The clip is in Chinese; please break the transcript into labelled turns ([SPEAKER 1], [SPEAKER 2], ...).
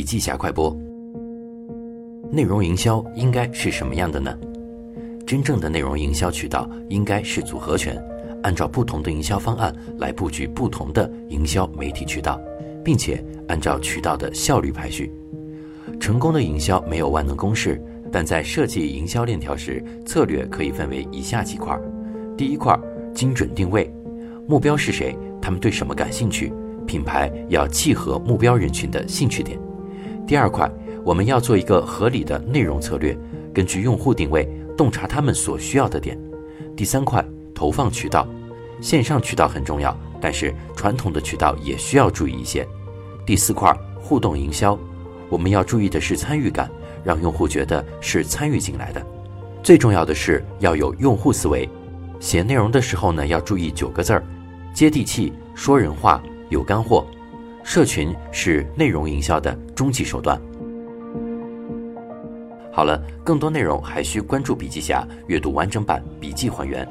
[SPEAKER 1] 笔记侠快播。内容营销应该是什么样的呢？真正的内容营销渠道应该是组合拳，按照不同的营销方案来布局不同的营销媒体渠道，并且按照渠道的效率排序。成功的营销没有万能公式，但在设计营销链条时，策略可以分为以下几块：第一块，精准定位，目标是谁？他们对什么感兴趣？品牌要契合目标人群的兴趣点。第二块，我们要做一个合理的内容策略，根据用户定位，洞察他们所需要的点。第三块，投放渠道，线上渠道很重要，但是传统的渠道也需要注意一些。第四块，互动营销，我们要注意的是参与感，让用户觉得是参与进来的。最重要的是要有用户思维，写内容的时候呢，要注意九个字儿：接地气，说人话。有干货，社群是内容营销的终极手段。好了，更多内容还需关注笔记侠，阅读完整版笔记还原。